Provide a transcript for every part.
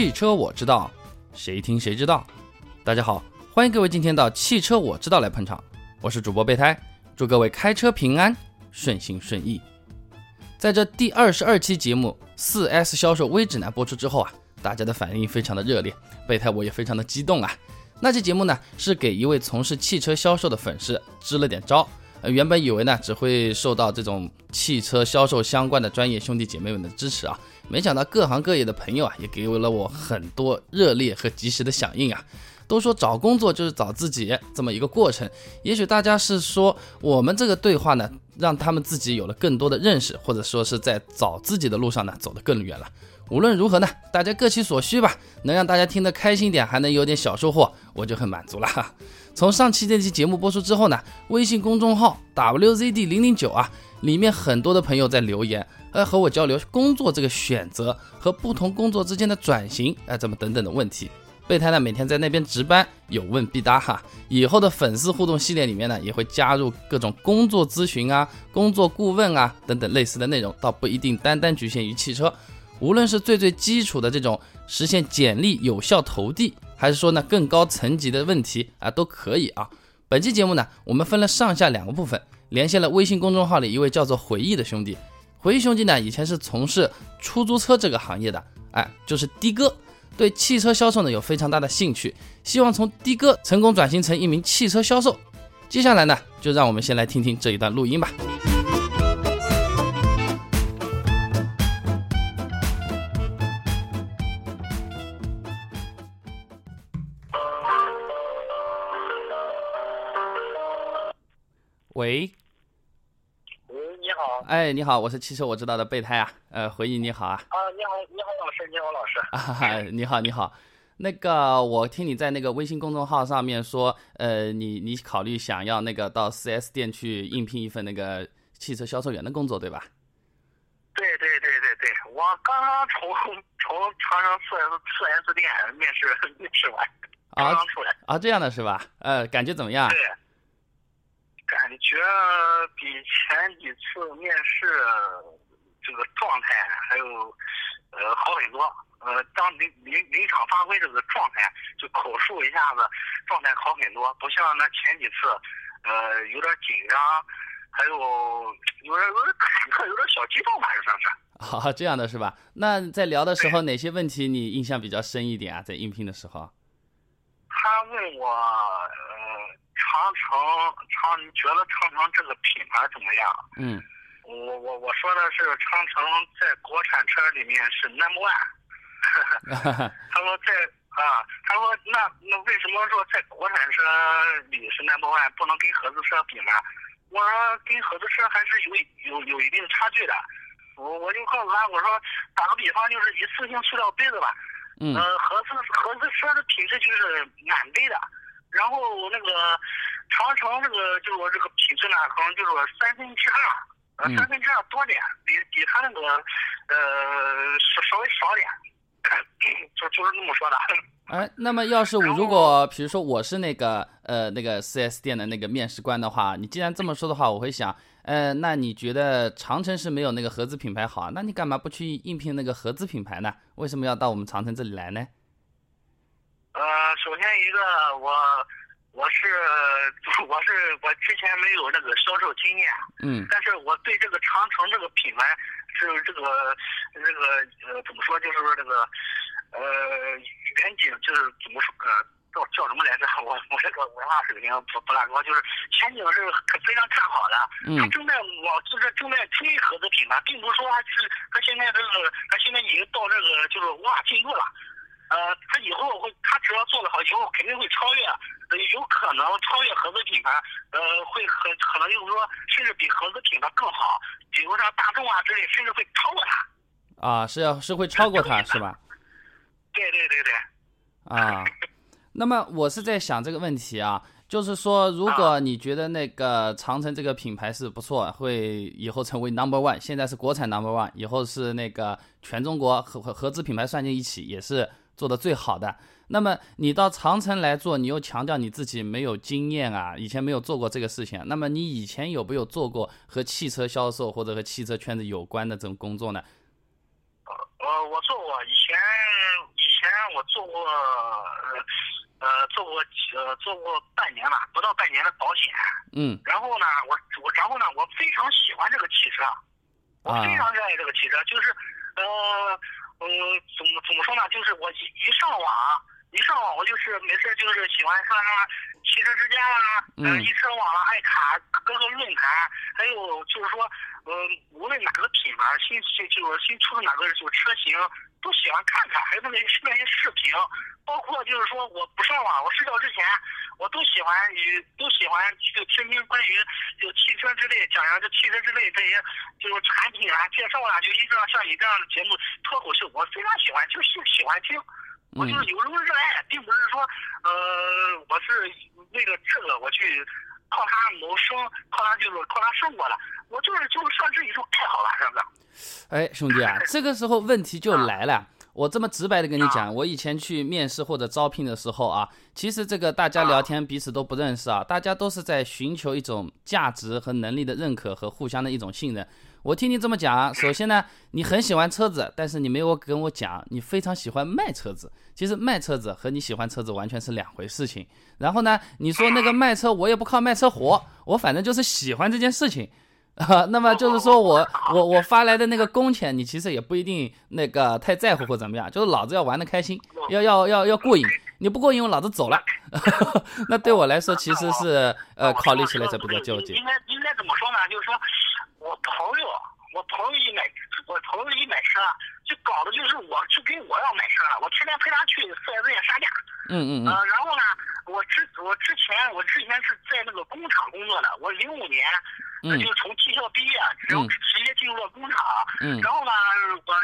汽车我知道，谁听谁知道。大家好，欢迎各位今天到汽车我知道来捧场，我是主播备胎，祝各位开车平安，顺心顺意。在这第二十二期节目四 S 销售微指南播出之后啊，大家的反应非常的热烈，备胎我也非常的激动啊。那期节目呢，是给一位从事汽车销售的粉丝支了点招。呃，原本以为呢，只会受到这种汽车销售相关的专业兄弟姐妹们的支持啊，没想到各行各业的朋友啊，也给了我很多热烈和及时的响应啊。都说找工作就是找自己这么一个过程，也许大家是说我们这个对话呢，让他们自己有了更多的认识，或者说是在找自己的路上呢，走得更远了。无论如何呢，大家各取所需吧，能让大家听得开心点，还能有点小收获，我就很满足了。从上期这期节目播出之后呢，微信公众号 WZD 零零九啊，里面很多的朋友在留言，呃，和我交流工作这个选择和不同工作之间的转型，哎，怎么等等的问题。备胎呢，每天在那边值班，有问必答哈。以后的粉丝互动系列里面呢，也会加入各种工作咨询啊、工作顾问啊等等类似的内容，倒不一定单单局限于汽车。无论是最最基础的这种实现简历有效投递，还是说呢更高层级的问题啊，都可以啊。本期节目呢，我们分了上下两个部分，连线了微信公众号里一位叫做回忆的兄弟。回忆兄弟呢，以前是从事出租车这个行业的，哎，就是的哥。对汽车销售呢有非常大的兴趣，希望从的哥成功转型成一名汽车销售。接下来呢，就让我们先来听听这一段录音吧。喂，好。哎，你好，我是汽车我知道的备胎啊。呃，回忆你好啊。啊，你好，你好，老师，你好，老师。啊，你好，你好。那个，我听你在那个微信公众号上面说，呃，你你考虑想要那个到 4S 店去应聘一份那个汽车销售员的工作，对吧？对对对对对，我刚刚从从长城 4S 4S 店面试面试完，刚刚出来。啊，这样的是吧？呃，感觉怎么样？对。感觉比前几次面试这个状态还有呃好很多，呃，当临临临场发挥这个状态，就口述一下子，状态好很多，不像那前几次，呃，有点紧张，还有有点有点忐忑，有点小激动吧，就算是。好，这样的是吧？那在聊的时候，哪些问题你印象比较深一点啊？在应聘的时候。他问我，呃。长城长，你觉得长城这个品牌怎么样？嗯，我我我说的是长城在国产车里面是 number one。他说在啊，他说那那为什么说在国产车里是 number one，不能跟合资车比呢？我说跟合资车还是有有有一定差距的。我我就告诉他，我说打个比方，就是一次性塑料杯子吧。嗯。呃，合资合资车的品质就是满杯的。然后那个长城这个就是说这个品质呢，可能就是说三分之二，呃三分之二多点，比比他那个呃稍稍微少点，就就是这么说的。哎，那么要是我如果比如说我是那个呃那个 4S 店的那个面试官的话，你既然这么说的话，我会想，呃，那你觉得长城是没有那个合资品牌好，那你干嘛不去应聘那个合资品牌呢？为什么要到我们长城这里来呢？呃，首先一个我我是 我是我之前没有那个销售经验，嗯，但是我对这个长城这个品牌是这个这个呃怎么说就是说这个呃远景就是怎么说呃叫叫什么来着？我我这个文化水平不不大高，就是前景是非常看好的，嗯，他正在往就是正在推合资品牌，并不是说他是他现在这个他现在已经到这个就是无法进步了。呃，他以后会，他只要做得好，以后肯定会超越，呃，有可能超越合资品牌，呃，会很可能就是说，甚至比合资品牌更好，比如说大众啊之类，甚至会超过他。啊，是要是会超过他，是吧？对对对对。啊，那么我是在想这个问题啊，就是说，如果你觉得那个长城这个品牌是不错，会以后成为 number one，现在是国产 number one，以后是那个全中国合合合资品牌算进一起也是。做的最好的，那么你到长城来做，你又强调你自己没有经验啊，以前没有做过这个事情。那么你以前有没有做过和汽车销售或者和汽车圈子有关的这种工作呢？呃，我做过，以前以前我做过呃呃做过呃做过半年吧，不到半年的保险。嗯。然后呢，我我然后呢，我非常喜欢这个汽车，我非常热爱这个汽车，就是呃嗯怎么怎么说呢？就是我一一上网一上网，我就是没事就是喜欢看看汽车之家啦，嗯，一车网啦，爱卡各个论坛，还有就是说。嗯，无论哪个品牌新就就是新出的哪个就是车型，都喜欢看看，还有那些那些视频，包括就是说我不上网，我睡觉之前，我都喜欢与都喜欢就听听关于就汽车之类讲讲这汽车之类这些就是产品啊介绍啊，就一个像你这样的节目脱口秀，我非常喜欢，就是喜欢听，我就是有这种热爱，并不是说呃我是为了这个我去。靠它谋生，靠它就是靠它生活了。我就是就是算是一种爱好了，是不是？哎，兄弟啊，这个时候问题就来了。我这么直白的跟你讲，我以前去面试或者招聘的时候啊，其实这个大家聊天彼此都不认识啊，大家都是在寻求一种价值和能力的认可和互相的一种信任。我听你这么讲，首先呢，你很喜欢车子，但是你没有跟我讲你非常喜欢卖车子。其实卖车子和你喜欢车子完全是两回事情。然后呢，你说那个卖车，我也不靠卖车活，我反正就是喜欢这件事情。啊，那么就是说我我我发来的那个工钱，你其实也不一定那个太在乎或怎么样，就是老子要玩的开心，要要要要过瘾。你不过瘾，我老子走了。那对我来说，其实是呃考虑起来是比较纠结。应该应该怎么说呢？就是说。我朋友，我朋友一买，我朋友一买车，就搞的就是我去给我要买车了，我天天陪他去四 S 店杀价。嗯嗯嗯。呃，然后呢，我之我之前我之前是在那个工厂工作的，我零五年，嗯就从技校毕业，然后直接进入了工厂。嗯。然后呢，我。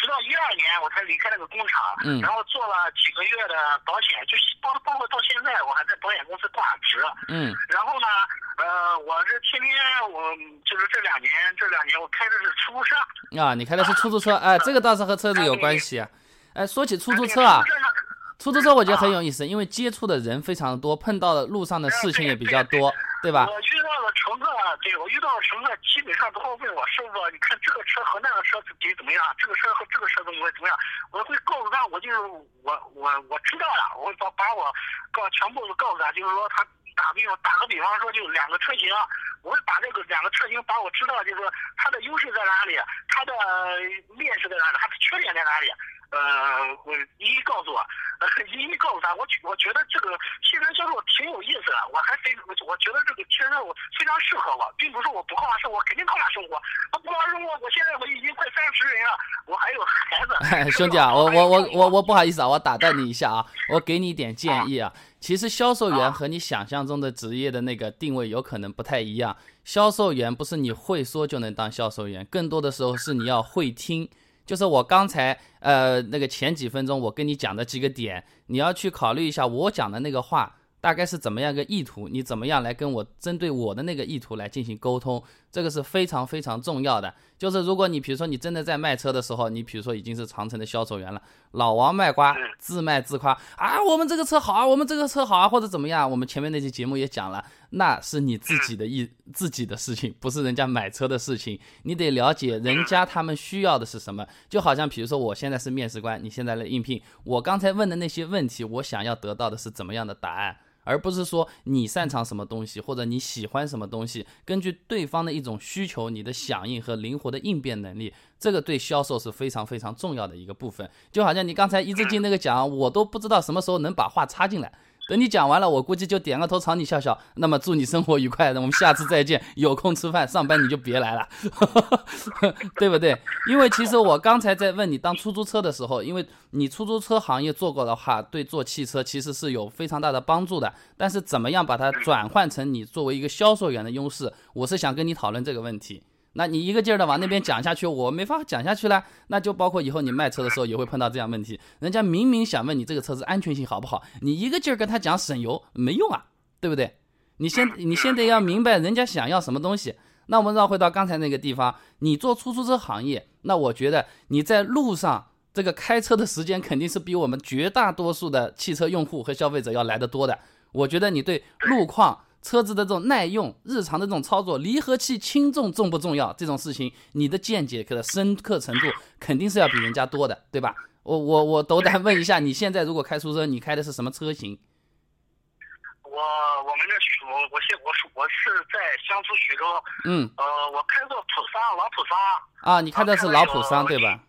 直到一二年我才离开那个工厂，嗯，然后做了几个月的保险，就包包括到现在我还在保险公司挂职，嗯，然后呢，呃，我这天天我就是这两年这两年我开的是出租车啊，你开的是出租车，哎，这个倒是和车子有关系，哎，说起出租车啊。出租车我觉得很有意思，因为接触的人非常多，碰到的路上的事情也比较多，对吧？我遇到的乘客，对我遇到的乘客基本上都会问我师傅，你看这个车和那个车比怎么样？这个车和这个车怎么怎么样？我会告诉他，我就是我我我知道了，我把把我告全部都告诉他，就是说他打比方打个比方说，就两个车型，我会把这个两个车型把我知道，就是说它的优势在哪里，它的劣势在哪里，它的缺点在哪里。呃，我一一告诉我，一一告诉他，我我觉得这个现在销售挺有意思的，我还非我觉得这个汽车我非常适合我，并不是我不靠它生活，肯定靠它生活。他不靠它生活，我现在我已经快三十人了，我还有孩子。兄弟啊，我我我我我不好意思啊，我打断你一下啊，我给你一点建议啊。其实销售员和你想象中的职业的那个定位有可能不太一样。销售员不是你会说就能当销售员，更多的时候是你要会听。就是我刚才呃那个前几分钟我跟你讲的几个点，你要去考虑一下我讲的那个话大概是怎么样一个意图，你怎么样来跟我针对我的那个意图来进行沟通，这个是非常非常重要的。就是如果你比如说你真的在卖车的时候，你比如说已经是长城的销售员了，老王卖瓜，自卖自夸啊，我们这个车好啊，我们这个车好啊，或者怎么样？我们前面那期节目也讲了，那是你自己的意自己的事情，不是人家买车的事情。你得了解人家他们需要的是什么。就好像比如说我现在是面试官，你现在来应聘，我刚才问的那些问题，我想要得到的是怎么样的答案？而不是说你擅长什么东西或者你喜欢什么东西，根据对方的一种需求，你的响应和灵活的应变能力，这个对销售是非常非常重要的一个部分。就好像你刚才一直 进那个讲，我都不知道什么时候能把话插进来。等你讲完了，我估计就点个头朝你笑笑。那么祝你生活愉快，那我们下次再见。有空吃饭，上班你就别来了，对不对？因为其实我刚才在问你当出租车的时候，因为你出租车行业做过的话，对做汽车其实是有非常大的帮助的。但是怎么样把它转换成你作为一个销售员的优势，我是想跟你讨论这个问题。那你一个劲儿的往那边讲下去，我没法讲下去了。那就包括以后你卖车的时候也会碰到这样问题，人家明明想问你这个车子安全性好不好，你一个劲儿跟他讲省油没用啊，对不对？你先你先得要明白人家想要什么东西。那我们绕回到刚才那个地方，你做出租车行业，那我觉得你在路上这个开车的时间肯定是比我们绝大多数的汽车用户和消费者要来得多的。我觉得你对路况。车子的这种耐用，日常的这种操作，离合器轻重重不重要？这种事情，你的见解可的深刻程度肯定是要比人家多的，对吧？我我我斗胆问一下，你现在如果开出租车，你开的是什么车型？我我们这徐我我现我是我是在江苏徐州，嗯，呃，我开过普桑老普桑，啊，你开的是老普桑对吧？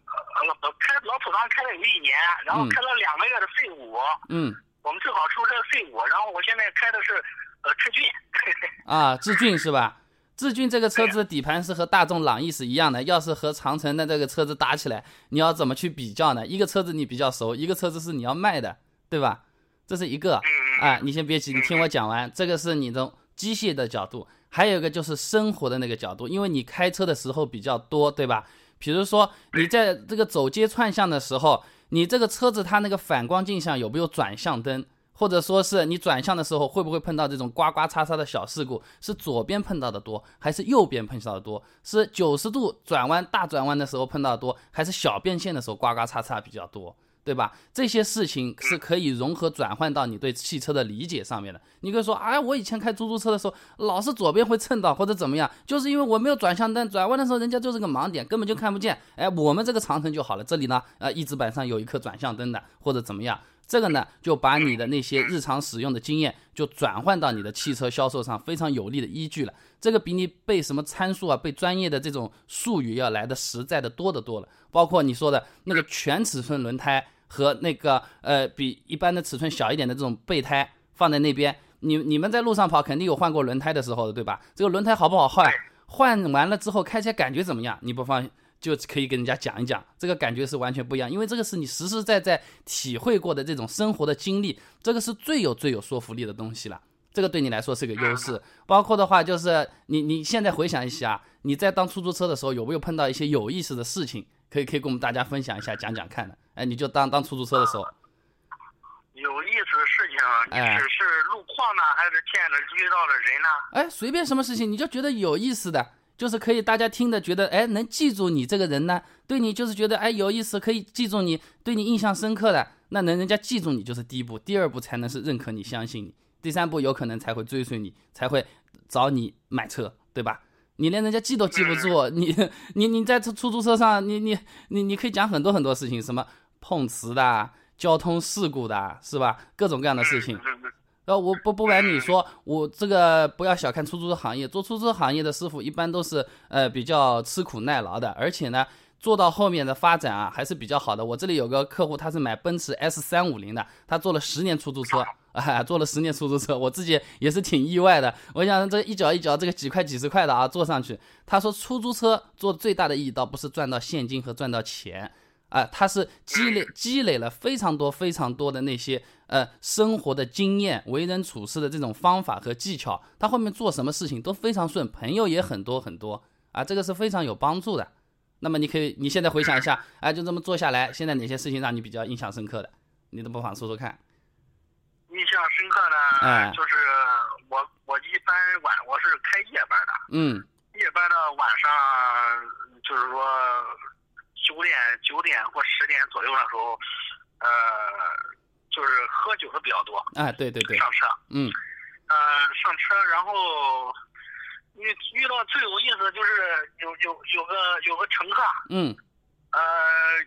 呃，开老普桑开了有一年，然后嗯开了两个月的 C 五，嗯，我们正好出这个 C 五，然后我现在开的是呃志俊，啊，志俊是吧？志俊这个车子的底盘是和大众朗逸是一样的，要是和长城的这个车子打起来，你要怎么去比较呢？一个车子你比较熟，一个车子是你要卖的，对吧？这是一个。嗯啊，你先别急，你听我讲完。这个是你的机械的角度，还有一个就是生活的那个角度，因为你开车的时候比较多，对吧？比如说你在这个走街串巷的时候，你这个车子它那个反光镜像有没有转向灯，或者说是你转向的时候会不会碰到这种刮刮擦擦的小事故？是左边碰到的多，还是右边碰到的多？是九十度转弯大转弯的时候碰到的多，还是小变线的时候刮刮擦擦比较多？对吧？这些事情是可以融合转换到你对汽车的理解上面的。你可以说，哎，我以前开出租车的时候，老是左边会蹭到或者怎么样，就是因为我没有转向灯，转弯的时候人家就是个盲点，根本就看不见。哎，我们这个长城就好了，这里呢，呃，一指板上有一颗转向灯的，或者怎么样。这个呢，就把你的那些日常使用的经验，就转换到你的汽车销售上非常有力的依据了。这个比你背什么参数啊，背专业的这种术语要来的实在的多得多了。包括你说的那个全尺寸轮胎和那个呃比一般的尺寸小一点的这种备胎放在那边，你你们在路上跑肯定有换过轮胎的时候的，对吧？这个轮胎好不好换？换完了之后开起来感觉怎么样？你不放心就可以跟人家讲一讲，这个感觉是完全不一样，因为这个是你实实在在体会过的这种生活的经历，这个是最有最有说服力的东西了。这个对你来说是个优势。包括的话就是你你现在回想一下，你在当出租车的时候有没有碰到一些有意思的事情？可以可以跟我们大家分享一下，讲讲看的。哎，你就当当出租车的时候，有意思的事情，你哎只是路况呢，还是见着遇到的人呢？哎，随便什么事情你就觉得有意思的，就是可以大家听的觉得哎能记住你这个人呢，对你就是觉得哎有意思，可以记住你，对你印象深刻的，那能人家记住你就是第一步，第二步才能是认可你、相信你，第三步有可能才会追随你，才会找你买车，对吧？你连人家记都记不住，你你你在出出租车上，你你你你可以讲很多很多事情，什么碰瓷的啊、交通事故的啊，是吧？各种各样的事情。我不不瞒你说，我这个不要小看出租车行业，做出租车行业的师傅一般都是呃比较吃苦耐劳的，而且呢，做到后面的发展啊还是比较好的。我这里有个客户，他是买奔驰 S 三五零的，他做了十年出租车，啊，做了十年出租车，我自己也是挺意外的。我想这一脚一脚这个几块几十块的啊，坐上去，他说出租车做最大的意义倒不是赚到现金和赚到钱。啊，他是积累积累了非常多非常多的那些呃生活的经验、为人处事的这种方法和技巧，他后面做什么事情都非常顺，朋友也很多很多啊，这个是非常有帮助的。那么你可以你现在回想一下，哎，就这么做下来，现在哪些事情让你比较印象深刻的？你都不妨说说看。印象深刻呢，哎就是我我一般晚我是开夜班的，嗯夜班的晚上就是说九点九点或十点左右的时候，呃，就是喝酒的比较多，哎，对对对，上车，嗯。呃，上车，然后遇遇到最有意思的就是有有有个有个乘客，嗯。呃，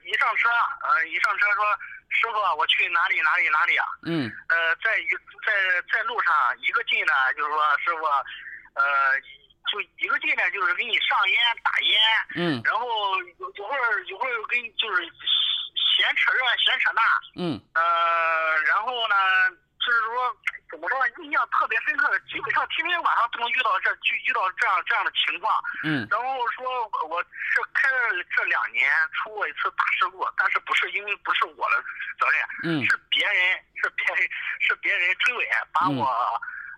一上车，呃，一上车说师傅，我去哪里哪里哪里啊？嗯。呃，在一在在路上一个劲呢，就是说师傅，呃，就一个劲呢，就是给你上烟打烟，嗯。然后有有会儿有会儿给你就是闲扯这闲扯那，嗯。呃，然后呢，就是说怎么说，印象特别深刻的，基本上天天晚上都能遇到这，就遇到这样这样的情况。嗯。然后说我我是开了这两年出过一次大事故，但是不是因为不是我的责任，嗯是别人是别人是别人追尾把嗯。我、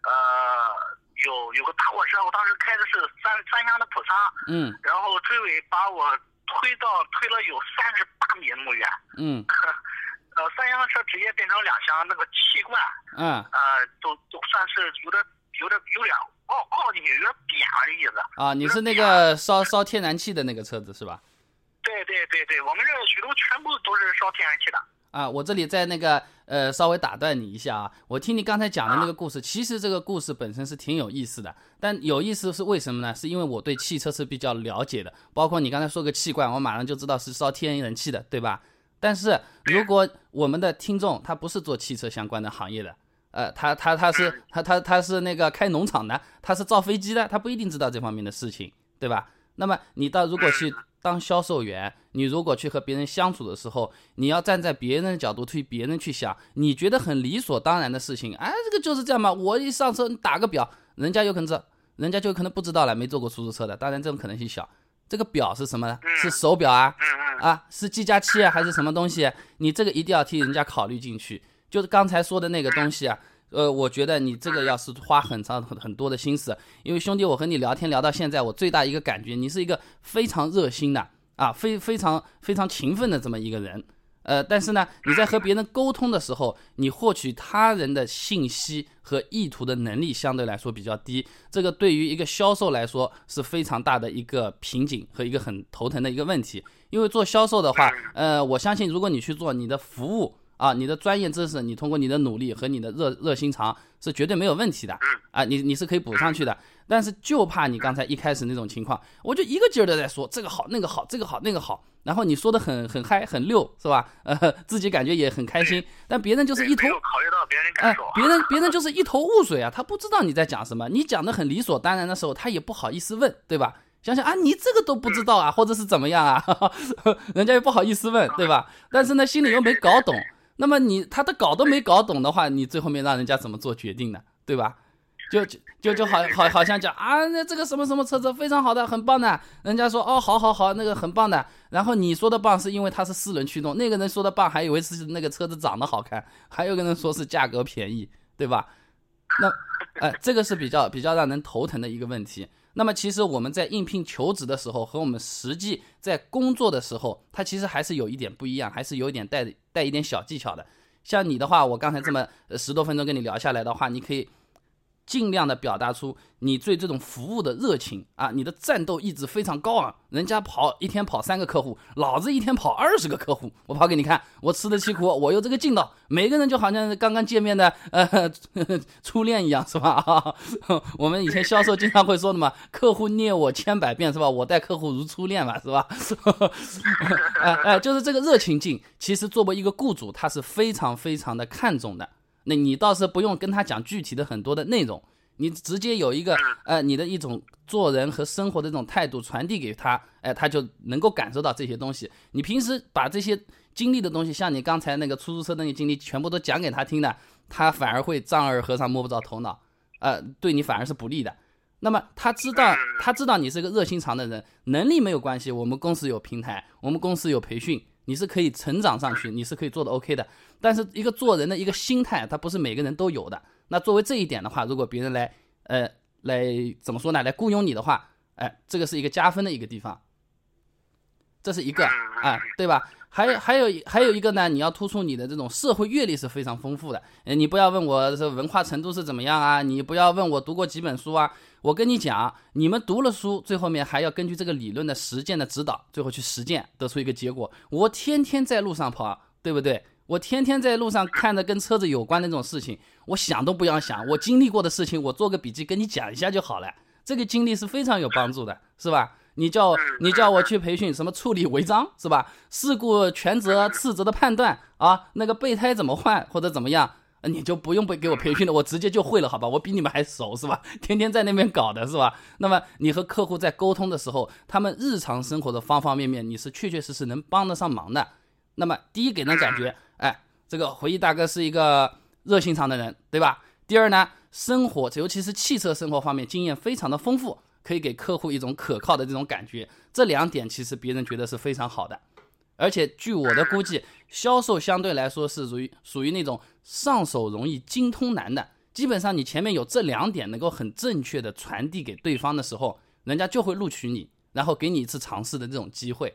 呃有有个大货车，我当时开的是三三厢的普桑，嗯。然后追尾把我推到推了有三十八米那么远，嗯 呃三厢车直接变成两厢，那个气罐嗯呃都都算是有点有点有点凹凹进去，有点扁了的意思。啊，你是那个烧烧天然气的那个车子是吧？对对对对，我们这个徐州全部都是烧天然气的。啊，我这里在那个呃稍微打断你一下啊，我听你刚才讲的那个故事，其实这个故事本身是挺有意思的，但有意思是为什么呢？是因为我对汽车是比较了解的，包括你刚才说个气罐，我马上就知道是烧天然气的，对吧？但是如果我们的听众他不是做汽车相关的行业的，呃，他他他是他他他是那个开农场的，他是造飞机的，他不一定知道这方面的事情，对吧？那么你到如果去当销售员，你如果去和别人相处的时候，你要站在别人的角度替别人去想，你觉得很理所当然的事情，哎，这个就是这样嘛。我一上车你打个表，人家有可能知，人家就可能不知道了，没坐过出租车的，当然这种可能性小。这个表是什么呢？是手表啊，啊，是计价器啊，还是什么东西？你这个一定要替人家考虑进去。就是刚才说的那个东西啊。呃，我觉得你这个要是花很长很很多的心思，因为兄弟，我和你聊天聊到现在，我最大一个感觉，你是一个非常热心的啊，非非常非常勤奋的这么一个人。呃，但是呢，你在和别人沟通的时候，你获取他人的信息和意图的能力相对来说比较低，这个对于一个销售来说是非常大的一个瓶颈和一个很头疼的一个问题。因为做销售的话，呃，我相信如果你去做你的服务。啊，你的专业知识，你通过你的努力和你的热热心肠是绝对没有问题的。啊，你你是可以补上去的。但是就怕你刚才一开始那种情况，我就一个劲儿的在说这个好那个好这个好那个好，然后你说的很很嗨很溜是吧？呃，自己感觉也很开心，但别人就是一头考虑到别人感受，别人别人就是一头雾水啊，他不知道你在讲什么。你讲的很理所当然的时候，他也不好意思问，对吧？想想啊，你这个都不知道啊，或者是怎么样啊？人家又不好意思问，对吧？但是呢，心里又没搞懂。那么你他的搞都没搞懂的话，你最后面让人家怎么做决定呢？对吧？就就就就好好好像讲啊，那这个什么什么车子非常好的，很棒的。人家说哦，好好好，那个很棒的。然后你说的棒是因为它是四轮驱动，那个人说的棒还以为是那个车子长得好看，还有个人说是价格便宜，对吧？那哎，这个是比较比较让人头疼的一个问题。那么其实我们在应聘求职的时候和我们实际在工作的时候，它其实还是有一点不一样，还是有一点带带一点小技巧的。像你的话，我刚才这么十多分钟跟你聊下来的话，你可以。尽量的表达出你对这种服务的热情啊，你的战斗意志非常高昂。人家跑一天跑三个客户，老子一天跑二十个客户，我跑给你看，我吃得起苦，我有这个劲道。每个人就好像刚刚见面的呃初恋一样，是吧？啊我们以前销售经常会说的嘛，客户虐我千百遍，是吧？我待客户如初恋嘛，是吧？哎 哎，就是这个热情劲，其实作为一个雇主，他是非常非常的看重的。那你倒是不用跟他讲具体的很多的内容，你直接有一个呃你的一种做人和生活的这种态度传递给他，哎，他就能够感受到这些东西。你平时把这些经历的东西，像你刚才那个出租车那些经历，全部都讲给他听的，他反而会丈二和尚摸不着头脑，呃，对你反而是不利的。那么他知道，他知道你是个热心肠的人，能力没有关系，我们公司有平台，我们公司有培训。你是可以成长上去，你是可以做的 OK 的，但是一个做人的一个心态，它不是每个人都有的。那作为这一点的话，如果别人来，呃，来怎么说呢？来雇佣你的话，哎，这个是一个加分的一个地方，这是一个啊，对吧？还有还有还有一个呢，你要突出你的这种社会阅历是非常丰富的。呃，你不要问我这文化程度是怎么样啊，你不要问我读过几本书啊。我跟你讲，你们读了书，最后面还要根据这个理论的实践的指导，最后去实践，得出一个结果。我天天在路上跑，对不对？我天天在路上看着跟车子有关的这种事情，我想都不要想，我经历过的事情，我做个笔记跟你讲一下就好了。这个经历是非常有帮助的，是吧？你叫你叫我去培训什么处理违章是吧？事故全责次责的判断啊，那个备胎怎么换或者怎么样，你就不用被给我培训了，我直接就会了，好吧？我比你们还熟是吧？天天在那边搞的是吧？那么你和客户在沟通的时候，他们日常生活的方方面面，你是确确实实能帮得上忙的。那么第一给人感觉，哎，这个回忆大哥是一个热心肠的人，对吧？第二呢，生活尤其是汽车生活方面经验非常的丰富。可以给客户一种可靠的这种感觉，这两点其实别人觉得是非常好的。而且据我的估计，销售相对来说是属于属于那种上手容易精通难的。基本上你前面有这两点能够很正确的传递给对方的时候，人家就会录取你，然后给你一次尝试的这种机会。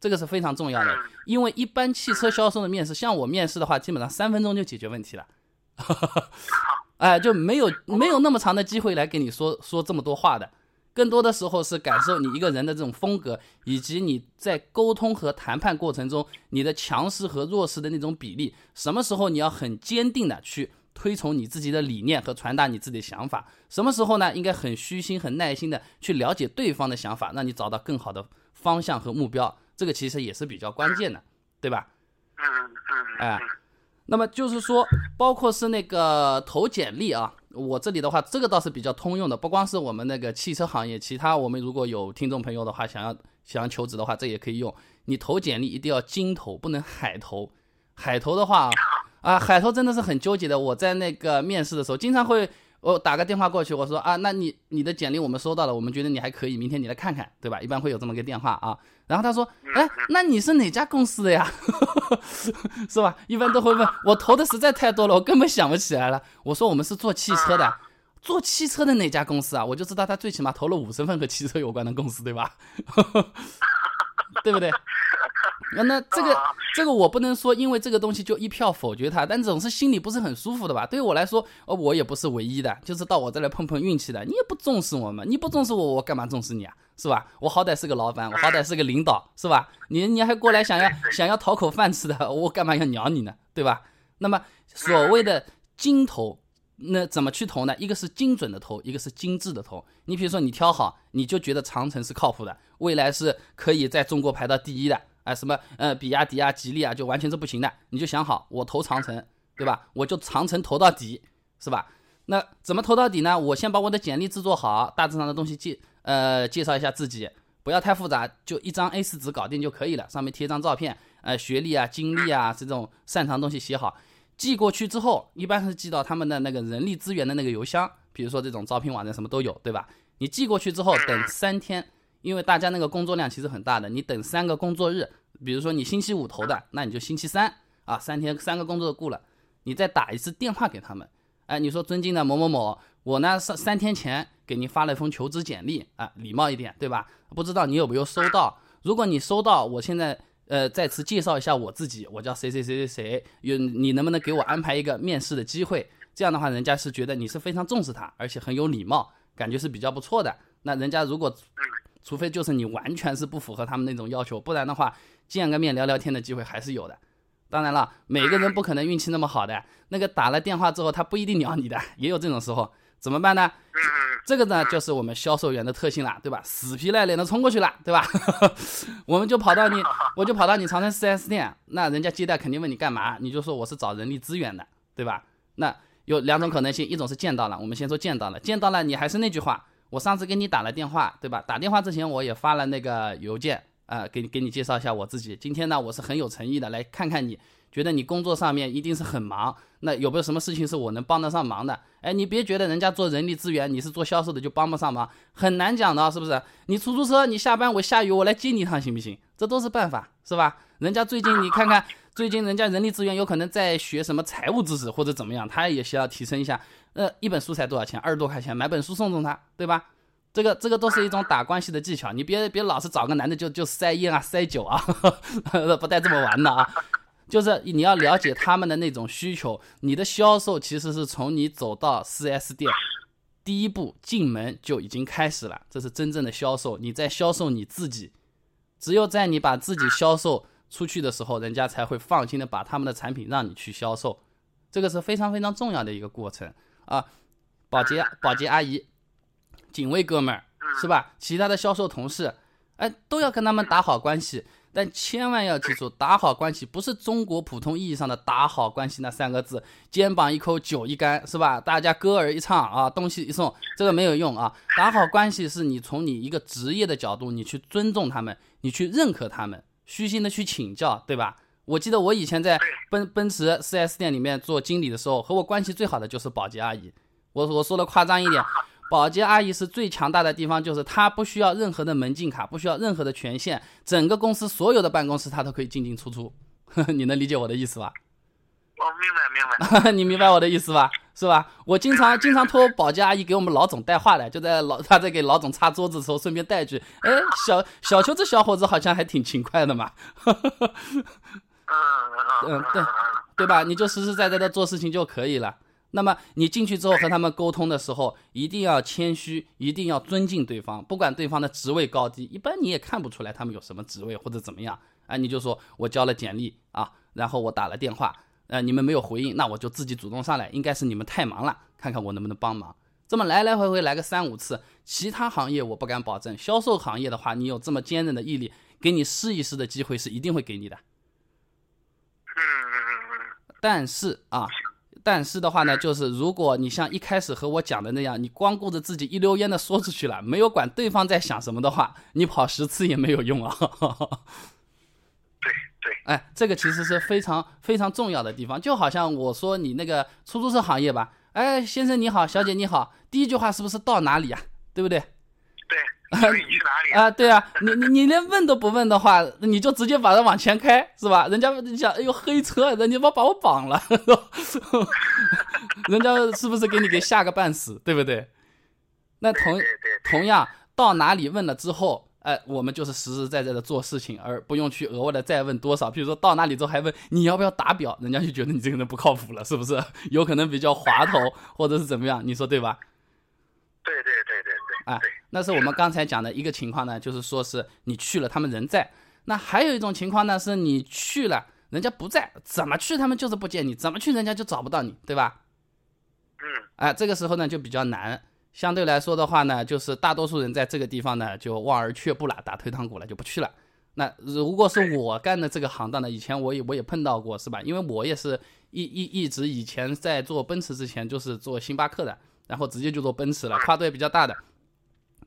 这个是非常重要的，因为一般汽车销售的面试，像我面试的话，基本上三分钟就解决问题了。哎，就没有没有那么长的机会来给你说说这么多话的。更多的时候是感受你一个人的这种风格，以及你在沟通和谈判过程中你的强势和弱势的那种比例。什么时候你要很坚定的去推崇你自己的理念和传达你自己的想法？什么时候呢？应该很虚心、很耐心的去了解对方的想法，让你找到更好的方向和目标。这个其实也是比较关键的，对吧？嗯嗯哎，那么就是说，包括是那个投简历啊，我这里的话，这个倒是比较通用的，不光是我们那个汽车行业，其他我们如果有听众朋友的话，想要想要求职的话，这也可以用。你投简历一定要精投，不能海投。海投的话啊，海投真的是很纠结的。我在那个面试的时候，经常会。我打个电话过去，我说啊，那你你的简历我们收到了，我们觉得你还可以，明天你来看看，对吧？一般会有这么个电话啊。然后他说，哎，那你是哪家公司的呀？是吧？一般都会问我投的实在太多了，我根本想不起来了。我说我们是做汽车的，做汽车的哪家公司啊？我就知道他最起码投了五十份和汽车有关的公司，对吧？对不对？那那 这个这个我不能说，因为这个东西就一票否决他，但总是心里不是很舒服的吧？对于我来说，呃，我也不是唯一的，就是到我这来碰碰运气的。你也不重视我们，你不重视我，我干嘛重视你啊？是吧？我好歹是个老板，我好歹是个领导，是吧？你你还过来想要 想要讨口饭吃的，我干嘛要鸟你呢？对吧？那么所谓的精投，那怎么去投呢？一个是精准的投，一个是精致的投。你比如说你挑好，你就觉得长城是靠谱的，未来是可以在中国排到第一的。啊，什么呃，比亚迪啊，吉利啊，就完全是不行的。你就想好，我投长城，对吧？我就长城投到底，是吧？那怎么投到底呢？我先把我的简历制作好，大致上的东西介呃介绍一下自己，不要太复杂，就一张 A4 纸搞定就可以了。上面贴张照片，呃，学历啊、经历啊这种擅长东西写好，寄过去之后，一般是寄到他们的那个人力资源的那个邮箱，比如说这种招聘网站什么都有，对吧？你寄过去之后，等三天。因为大家那个工作量其实很大的，你等三个工作日，比如说你星期五投的，那你就星期三啊，三天三个工作日过了，你再打一次电话给他们，哎，你说尊敬的某某某，我呢三三天前给您发了一封求职简历啊，礼貌一点对吧？不知道你有没有收到？如果你收到，我现在呃再次介绍一下我自己，我叫谁谁谁谁谁，有你能不能给我安排一个面试的机会？这样的话，人家是觉得你是非常重视他，而且很有礼貌，感觉是比较不错的。那人家如果除非就是你完全是不符合他们那种要求，不然的话，见个面聊聊天的机会还是有的。当然了，每个人不可能运气那么好的，那个打了电话之后他不一定鸟你的，也有这种时候，怎么办呢？这个呢就是我们销售员的特性了，对吧？死皮赖脸的冲过去了，对吧？我们就跑到你，我就跑到你长城 4S 店，那人家接待肯定问你干嘛，你就说我是找人力资源的，对吧？那有两种可能性，一种是见到了，我们先说见到了，见到了你还是那句话。我上次给你打了电话，对吧？打电话之前我也发了那个邮件，啊，给你给你介绍一下我自己。今天呢，我是很有诚意的来看看你，觉得你工作上面一定是很忙，那有没有什么事情是我能帮得上忙的？哎，你别觉得人家做人力资源，你是做销售的就帮不上忙，很难讲的，是不是？你出租车，你下班我下雨我来接你一趟行不行？这都是办法，是吧？人家最近你看看，最近人家人力资源有可能在学什么财务知识或者怎么样，他也需要提升一下。呃，一本书才多少钱？二十多块钱，买本书送送他，对吧？这个这个都是一种打关系的技巧。你别别老是找个男的就就塞烟啊塞酒啊，不带这么玩的啊。就是你要了解他们的那种需求。你的销售其实是从你走到 4S 店第一步进门就已经开始了，这是真正的销售。你在销售你自己，只有在你把自己销售出去的时候，人家才会放心的把他们的产品让你去销售。这个是非常非常重要的一个过程。啊，保洁保洁阿姨、警卫哥们儿是吧？其他的销售同事，哎，都要跟他们打好关系。但千万要记住，打好关系不是中国普通意义上的打好关系那三个字，肩膀一扣，酒一干，是吧？大家歌儿一唱啊，东西一送，这个没有用啊。打好关系是你从你一个职业的角度，你去尊重他们，你去认可他们，虚心的去请教，对吧？我记得我以前在奔奔驰 4S 店里面做经理的时候，和我关系最好的就是保洁阿姨。我我说的夸张一点，保洁阿姨是最强大的地方，就是她不需要任何的门禁卡，不需要任何的权限，整个公司所有的办公室她都可以进进出出。你能理解我的意思吧？我明白明白。你明白我的意思吧？是吧？我经常经常托保洁阿姨给我们老总带话的，就在老她在给老总擦桌子的时候顺便带句，哎，小小邱这小伙子好像还挺勤快的嘛。嗯，对，对吧？你就实实在在的做事情就可以了。那么你进去之后和他们沟通的时候，一定要谦虚，一定要尊敬对方，不管对方的职位高低，一般你也看不出来他们有什么职位或者怎么样。啊，你就说我交了简历啊，然后我打了电话，呃，你们没有回应，那我就自己主动上来，应该是你们太忙了，看看我能不能帮忙。这么来来回回来个三五次，其他行业我不敢保证，销售行业的话，你有这么坚韧的毅力，给你试一试的机会是一定会给你的。但是啊，但是的话呢，就是如果你像一开始和我讲的那样，你光顾着自己一溜烟的说出去了，没有管对方在想什么的话，你跑十次也没有用啊。对对，哎，这个其实是非常非常重要的地方，就好像我说你那个出租车行业吧，哎，先生你好，小姐你好，第一句话是不是到哪里啊？对不对？对，所以你去哪里？啊，对啊，你你你连问都不问的话，你就直接把它往前开，是吧？人家想，哎呦，黑车，人家把把我绑了，人家是不是给你给吓个半死，对不对？那同同样到哪里问了之后，哎，我们就是实实在在的做事情，而不用去额外的再问多少。比如说到那里之后还问你要不要打表，人家就觉得你这个人不靠谱了，是不是？有可能比较滑头，或者是怎么样？你说对吧？啊，那是我们刚才讲的一个情况呢，就是说是你去了，他们人在。那还有一种情况呢，是你去了，人家不在，怎么去他们就是不见你，怎么去人家就找不到你，对吧？嗯，哎，这个时候呢就比较难。相对来说的话呢，就是大多数人在这个地方呢就望而却步了，打退堂鼓了，就不去了。那如果是我干的这个行当呢，以前我也我也碰到过，是吧？因为我也是一一一直以前在做奔驰之前就是做星巴克的，然后直接就做奔驰了，跨度也比较大的。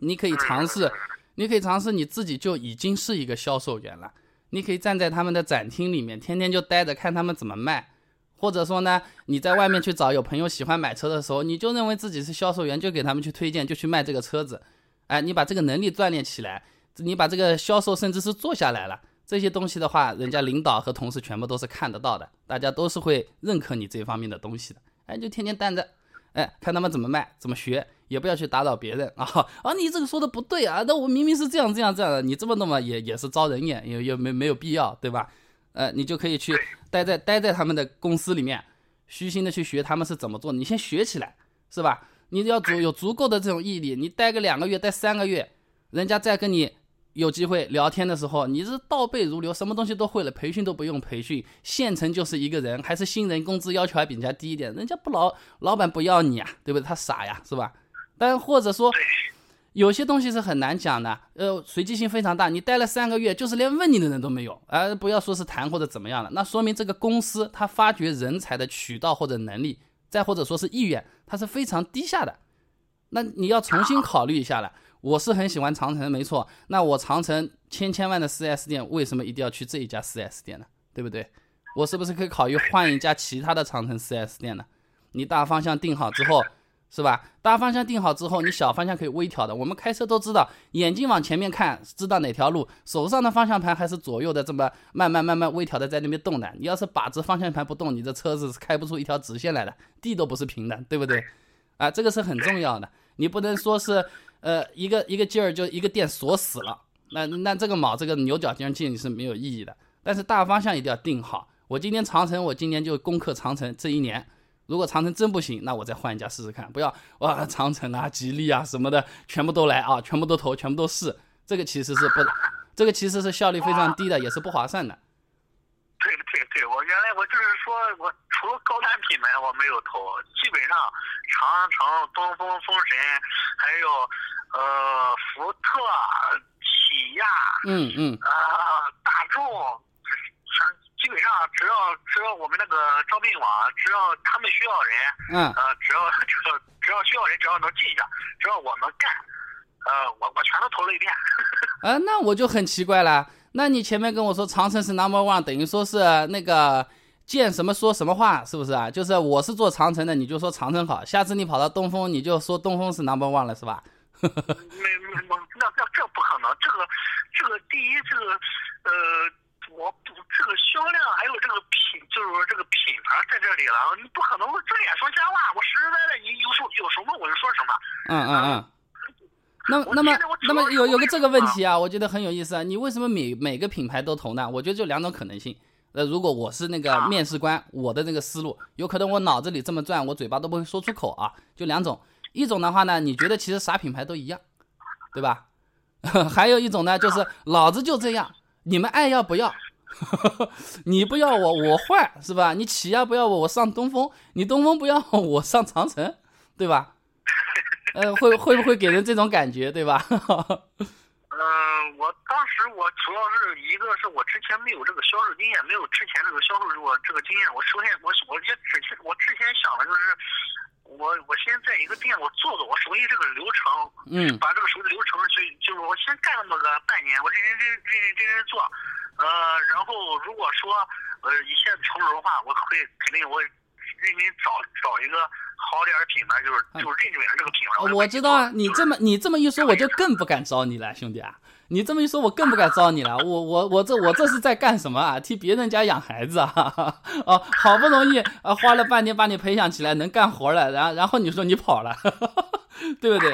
你可以尝试，你可以尝试你自己就已经是一个销售员了。你可以站在他们的展厅里面，天天就待着看他们怎么卖，或者说呢，你在外面去找有朋友喜欢买车的时候，你就认为自己是销售员，就给他们去推荐，就去卖这个车子。哎，你把这个能力锻炼起来，你把这个销售甚至是做下来了，这些东西的话，人家领导和同事全部都是看得到的，大家都是会认可你这方面的东西的。哎，就天天待着，哎，看他们怎么卖，怎么学，也不要去打扰别人 啊啊！你这个说的不对啊，那我明明是这样这样这样的，你这么弄嘛，也也是招人眼，也也没没有必要，对吧？呃，你就可以去待在待在他们的公司里面，虚心的去学他们是怎么做，你先学起来，是吧？你要足有足够的这种毅力，你待个两个月，待三个月，人家再跟你有机会聊天的时候，你是倒背如流，什么东西都会了，培训都不用培训，现成就是一个人，还是新人，工资要求还比人家低一点，人家不老老板不要你啊，对不对？他傻呀，是吧？但或者说。有些东西是很难讲的，呃，随机性非常大。你待了三个月，就是连问你的人都没有，而、不要说是谈或者怎么样了，那说明这个公司它发掘人才的渠道或者能力，再或者说是意愿，它是非常低下的。那你要重新考虑一下了。我是很喜欢长城，没错。那我长城千千万的 4S 店，为什么一定要去这一家 4S 店呢？对不对？我是不是可以考虑换一家其他的长城 4S 店呢？你大方向定好之后。是吧？大方向定好之后，你小方向可以微调的。我们开车都知道，眼睛往前面看，知道哪条路，手上的方向盘还是左右的这么慢慢慢慢微调的在那边动的。你要是把着方向盘不动，你这车子是开不出一条直线来的，地都不是平的，对不对？啊，这个是很重要的。你不能说是呃一个一个劲儿就一个电锁死了，那那这个卯这个牛角尖进是没有意义的。但是大方向一定要定好。我今年长城，我今年就攻克长城这一年。如果长城真不行，那我再换一家试试看。不要哇，长城啊、吉利啊什么的，全部都来啊，全部都投，全部都试。这个其实是不，这个其实是效率非常低的，也是不划算的。对对对，我原来我就是说我除了高端品牌我没有投，基本上长城、东风、风神，还有呃福特、起亚，嗯嗯，呃大众。基本上只要只要我们那个招聘网，只要他们需要人，嗯，呃，只要这个只要需要人，只要能进下，只要我们干，呃，我我全都投了一遍。啊，那我就很奇怪了。那你前面跟我说长城是 number one，等于说是那个见什么说什么话，是不是啊？就是我是做长城的，你就说长城好，下次你跑到东风，你就说东风是 number one 了，是吧？没没我那那这不可能，这个这个第一这个呃。我不，这个销量还有这个品，就是说这个品牌在这里了，你不可能睁眼说瞎话。我实实在在，你有什有什么我就说什么。嗯嗯嗯。那那么那么有有个这个问题啊，我觉得很有意思啊。你为什么每每个品牌都投呢？我觉得就两种可能性。呃，如果我是那个面试官，我的那个思路，有可能我脑子里这么转，我嘴巴都不会说出口啊。就两种，一种的话呢，你觉得其实啥品牌都一样，对吧？还有一种呢，就是老子就这样。你们爱要不要？你不要我，我换是吧？你起亚不要我，我上东风；你东风不要我，上长城，对吧？呃，会会不会给人这种感觉，对吧？嗯，我当时我主要是一个是我之前没有这个销售经验，没有之前这个销售我这个经验。我首先我我也之前我之前想的就是，我我先在一个店我做做，我熟悉这个流程，嗯把这个熟悉流程去就是我先干那么个半年，我认认真认认真真做，呃，然后如果说呃一切成熟的话，我会肯定我认真找找一个好点儿的品牌，就是就是认准了这个品牌。哦我知道啊，你这么你这么一说，我就更不敢招你了，兄弟啊！你这么一说，我更不敢招你了。我我我这我这是在干什么啊？替别人家养孩子啊？哦，好不容易啊，花了半年把你培养起来，能干活了，然后然后你说你跑了，对不对？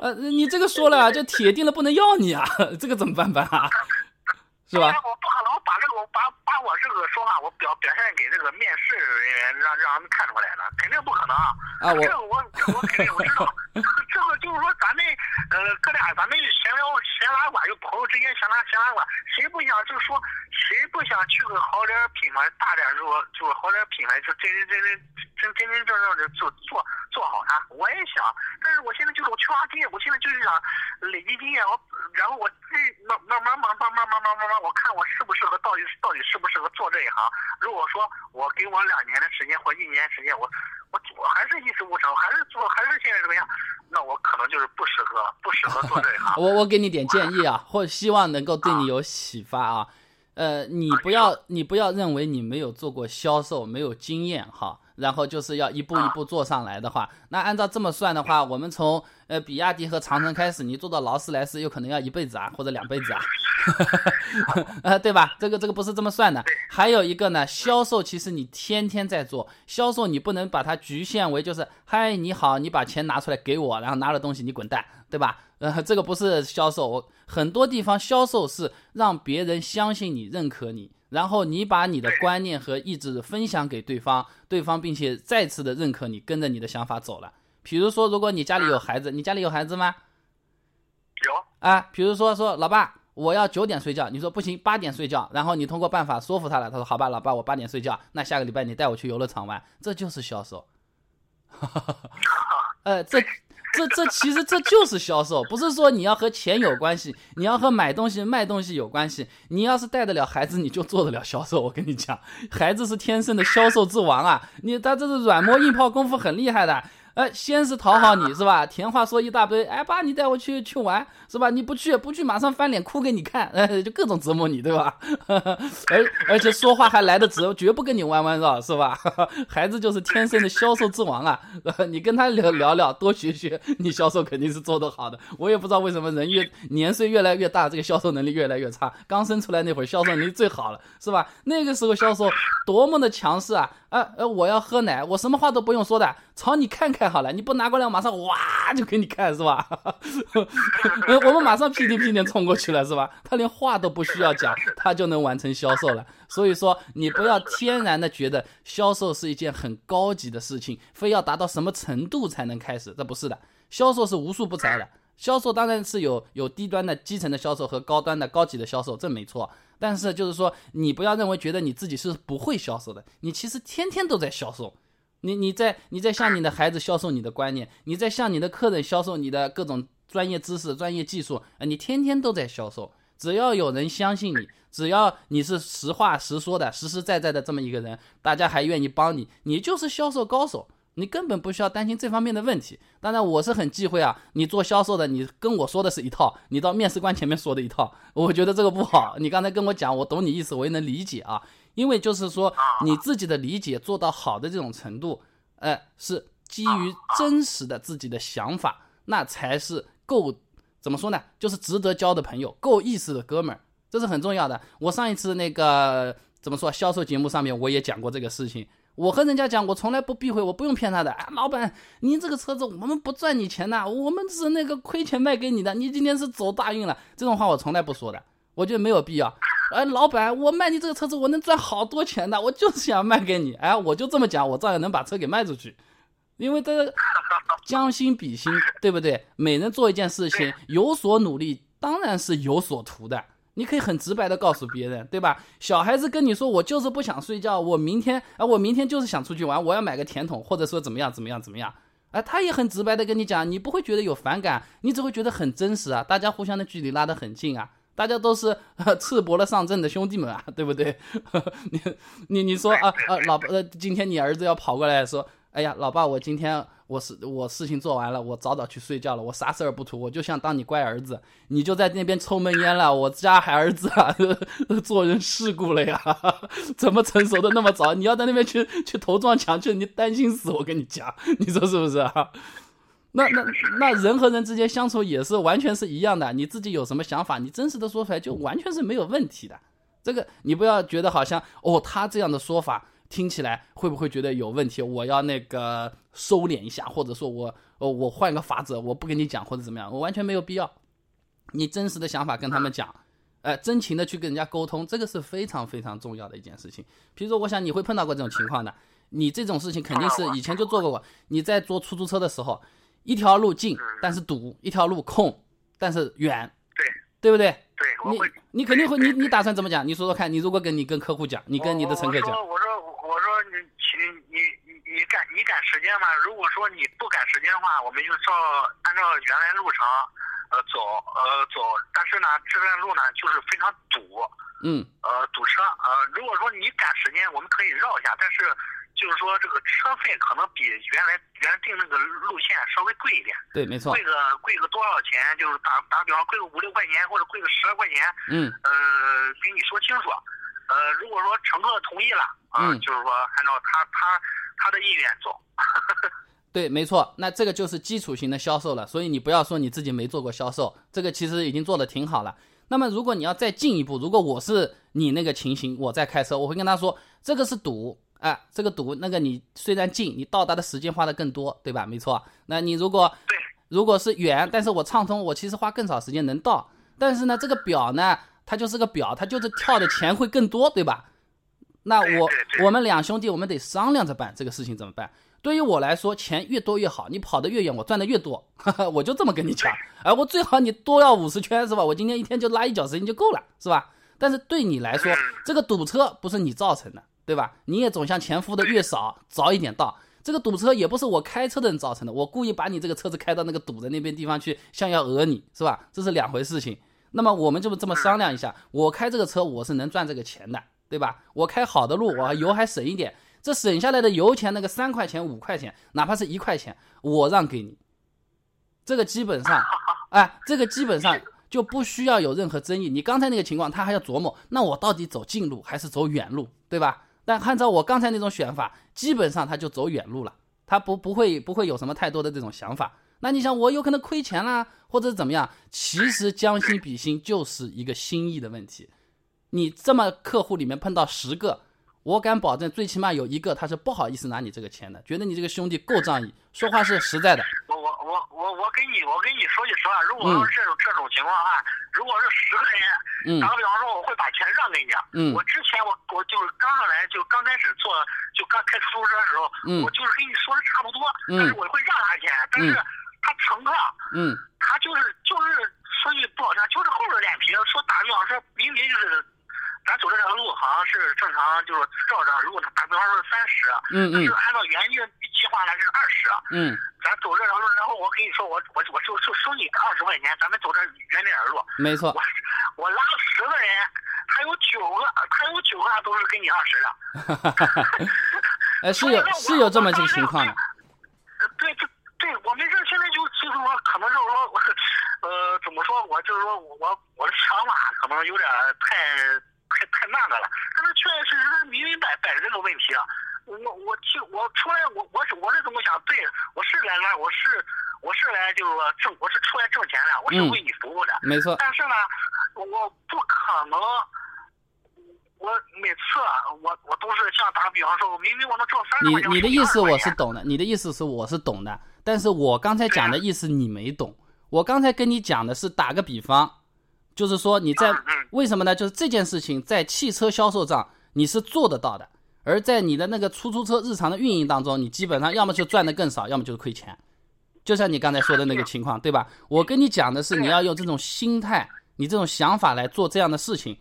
呃，你这个说了啊就铁定了不能要你啊，这个怎么办办啊？是吧？我不可能把这个我把把我这个说话我表表现给这个面试人员，让让他们看出来了，肯定不可能啊！我这个我我肯定我知道，这个就是说咱们呃哥俩咱们闲聊闲拉呱，就朋友之间闲拉闲拉呱，谁不想就是说谁不想去个好点品牌大点说就是好点品牌就真真真真真真真正正的做做做好它，我也想，但是我现在就是我缺乏经验，我现在就是想累积经验，我然后我这慢慢慢慢慢慢慢慢慢慢。我看我适不适合，到底到底适不适合做这一行？如果说我给我两年的时间或一年时间，我我我还是一事无成，还是做还是现在这个样，那我可能就是不适合不适合做这一 行。我我给你点建议啊，或希望能够对你有启发啊。呃，你不要你不要认为你没有做过销售，没有经验哈。然后就是要一步一步做上来的话，那按照这么算的话，我们从呃比亚迪和长城开始，你做到劳斯莱斯，有可能要一辈子啊，或者两辈子啊，呃，对吧？这个这个不是这么算的。还有一个呢，销售其实你天天在做销售，你不能把它局限为就是嗨你好，你把钱拿出来给我，然后拿了东西你滚蛋，对吧？呃，这个不是销售，很多地方销售是让别人相信你、认可你。然后你把你的观念和意志分享给对方，对方并且再次的认可你，跟着你的想法走了。比如说，如果你家里有孩子，你家里有孩子吗？有啊。比如说说老爸，我要九点睡觉，你说不行，八点睡觉。然后你通过办法说服他了，他说好吧，老爸，我八点睡觉。那下个礼拜你带我去游乐场玩，这就是销售。呃，这。这这其实这就是销售，不是说你要和钱有关系，你要和买东西卖东西有关系。你要是带得了孩子，你就做得了销售。我跟你讲，孩子是天生的销售之王啊！你他这是软磨硬泡功夫很厉害的。呃，先是讨好你是吧？甜话说一大堆，哎，爸，你带我去去玩是吧？你不去不去，马上翻脸哭给你看，呃，就各种折磨你，对吧？而而且说话还来得直，绝不跟你弯弯绕，是吧？孩子就是天生的销售之王啊！你跟他聊聊聊，多学学，你销售肯定是做得好的。我也不知道为什么人越年岁越来越大，这个销售能力越来越差。刚生出来那会儿销售能力最好了，是吧？那个时候销售多么的强势啊！啊呃，我要喝奶，我什么话都不用说的，朝你看看好了，你不拿过来，我马上哇就给你看，是吧？我们马上屁颠屁颠冲过去了，是吧？他连话都不需要讲，他就能完成销售了。所以说，你不要天然的觉得销售是一件很高级的事情，非要达到什么程度才能开始，这不是的。销售是无处不在的，销售当然是有有低端的基层的销售和高端的高级的销售，这没错。但是就是说，你不要认为觉得你自己是不会销售的，你其实天天都在销售。你你在你在向你的孩子销售你的观念，你在向你的客人销售你的各种专业知识、专业技术啊，你天天都在销售。只要有人相信你，只要你是实话实说的、实实在在的这么一个人，大家还愿意帮你，你就是销售高手。你根本不需要担心这方面的问题。当然，我是很忌讳啊，你做销售的，你跟我说的是一套，你到面试官前面说的一套，我觉得这个不好。你刚才跟我讲，我懂你意思，我也能理解啊。因为就是说，你自己的理解做到好的这种程度，呃，是基于真实的自己的想法，那才是够怎么说呢？就是值得交的朋友，够意思的哥们儿，这是很重要的。我上一次那个怎么说销售节目上面我也讲过这个事情。我和人家讲，我从来不避讳，我不用骗他的。啊，老板，您这个车子我们不赚你钱的，我们是那个亏钱卖给你的。你今天是走大运了，这种话我从来不说的，我觉得没有必要。哎，老板，我卖你这个车子，我能赚好多钱的，我就是想卖给你。哎，我就这么讲，我照样能把车给卖出去，因为这个将心比心，对不对？每人做一件事情有所努力，当然是有所图的。你可以很直白的告诉别人，对吧？小孩子跟你说，我就是不想睡觉，我明天啊，我明天就是想出去玩，我要买个甜筒，或者说怎么样怎么样怎么样，哎，他也很直白的跟你讲，你不会觉得有反感，你只会觉得很真实啊，大家互相的距离拉得很近啊，大家都是赤膊了上阵的兄弟们啊，对不对？你你你说啊啊，老呃，今天你儿子要跑过来说，哎呀，老爸，我今天。我事我事情做完了，我早早去睡觉了，我啥事儿不图，我就想当你乖儿子，你就在那边抽闷烟了，我家孩儿子啊，做人世故了呀，怎么成熟的那么早？你要在那边去去头撞墙去，你担心死，我跟你讲，你说是不是啊？那那那人和人之间相处也是完全是一样的，你自己有什么想法，你真实的说出来就完全是没有问题的。这个你不要觉得好像哦，他这样的说法。听起来会不会觉得有问题？我要那个收敛一下，或者说我哦我换个法子，我不跟你讲或者怎么样，我完全没有必要。你真实的想法跟他们讲，呃，真情的去跟人家沟通，这个是非常非常重要的一件事情。比如说，我想你会碰到过这种情况的，你这种事情肯定是以前就做过过。你在坐出租车的时候，一条路近但是堵，一条路空但是远，对对不对？对，你你肯定会，你你打算怎么讲？你说说看，你如果跟你跟客户讲，你跟你的乘客讲，我说。我说你，你你你赶你赶时间嘛？如果说你不赶时间的话，我们就照按照原来路程，呃走呃走。但是呢，这段路呢就是非常堵，嗯，呃堵车。呃，如果说你赶时间，我们可以绕一下，但是就是说这个车费可能比原来原来定那个路线稍微贵一点。对，没错。贵个贵个多少钱？就是打打比方，贵个五六块钱，或者贵个十来块钱。嗯。呃，给你说清楚。呃，如果说乘客同意了，啊，就是说按照他他他的意愿走。对，没错，那这个就是基础型的销售了。所以你不要说你自己没做过销售，这个其实已经做的挺好了。那么如果你要再进一步，如果我是你那个情形，我在开车，我会跟他说，这个是堵，哎，这个堵，那个你虽然近，你到达的时间花的更多，对吧？没错。那你如果如果是远，但是我畅通，我其实花更少时间能到。但是呢，这个表呢？它就是个表，它就是跳的钱会更多，对吧？那我我们两兄弟，我们得商量着办这个事情怎么办？对于我来说，钱越多越好，你跑得越远，我赚的越多，我就这么跟你讲。哎，我最好你多要五十圈是吧？我今天一天就拉一脚时间就够了，是吧？但是对你来说，这个堵车不是你造成的，对吧？你也总想前付的越少，早一点到。这个堵车也不是我开车的人造成的，我故意把你这个车子开到那个堵的那边地方去，像要讹你是吧？这是两回事情。那么我们就这么商量一下，我开这个车我是能赚这个钱的，对吧？我开好的路，我油还省一点，这省下来的油钱那个三块钱五块钱，哪怕是一块钱，我让给你。这个基本上，哎，这个基本上就不需要有任何争议。你刚才那个情况，他还要琢磨，那我到底走近路还是走远路，对吧？但按照我刚才那种选法，基本上他就走远路了，他不不会不会有什么太多的这种想法。那你想，我有可能亏钱啦，或者怎么样？其实将心比心就是一个心意的问题。你这么客户里面碰到十个，我敢保证，最起码有一个他是不好意思拿你这个钱的，觉得你这个兄弟够仗义，说话是实在的。我我我我我跟你我跟你说句实话，如果是这种这种情况哈，如果是十个人，打个比方说，我会把钱让给你。嗯。我之前我我就是刚上来就刚开始做就刚开出租车的时候，嗯，我就是跟你说的差不多，但是我会让他钱，但是。他乘客，嗯，他就是就是说句不好听，就是厚着脸皮说打个比方说，明明就是咱走这条路好像是正常，就是照着，如果他打比方说三十，嗯嗯，是按照原定计划来是二十，嗯，咱走这条路，然后我跟你说，我我我就就收你二十块钱，咱们走这原点路，没错，我我拉了十个人，还有九个，还有九个都是给你二十的，哈哈哈哎，是有是有这么个情况的，对对。对我们这现在就就是说，可能就是说，呃，怎么说？我就是说我我的想法可能有点太太太那个了。但是确确实实明明摆摆着这个问题啊，我我就我出来，我我是我是怎么想？对，我是来来，我是我是来就是说挣，我是出来挣钱的，我是为你服务的，没错。但是呢，我不可能。我每次我我都是像打个比方说，我明明我能挣三十块钱，你你的意思我是懂的，你的意思是我是懂的。但是我刚才讲的意思你没懂，我刚才跟你讲的是打个比方，就是说你在为什么呢？就是这件事情在汽车销售上你是做得到的，而在你的那个出租车日常的运营当中，你基本上要么就赚的更少，要么就是亏钱，就像你刚才说的那个情况，对吧？我跟你讲的是你要用这种心态，你这种想法来做这样的事情，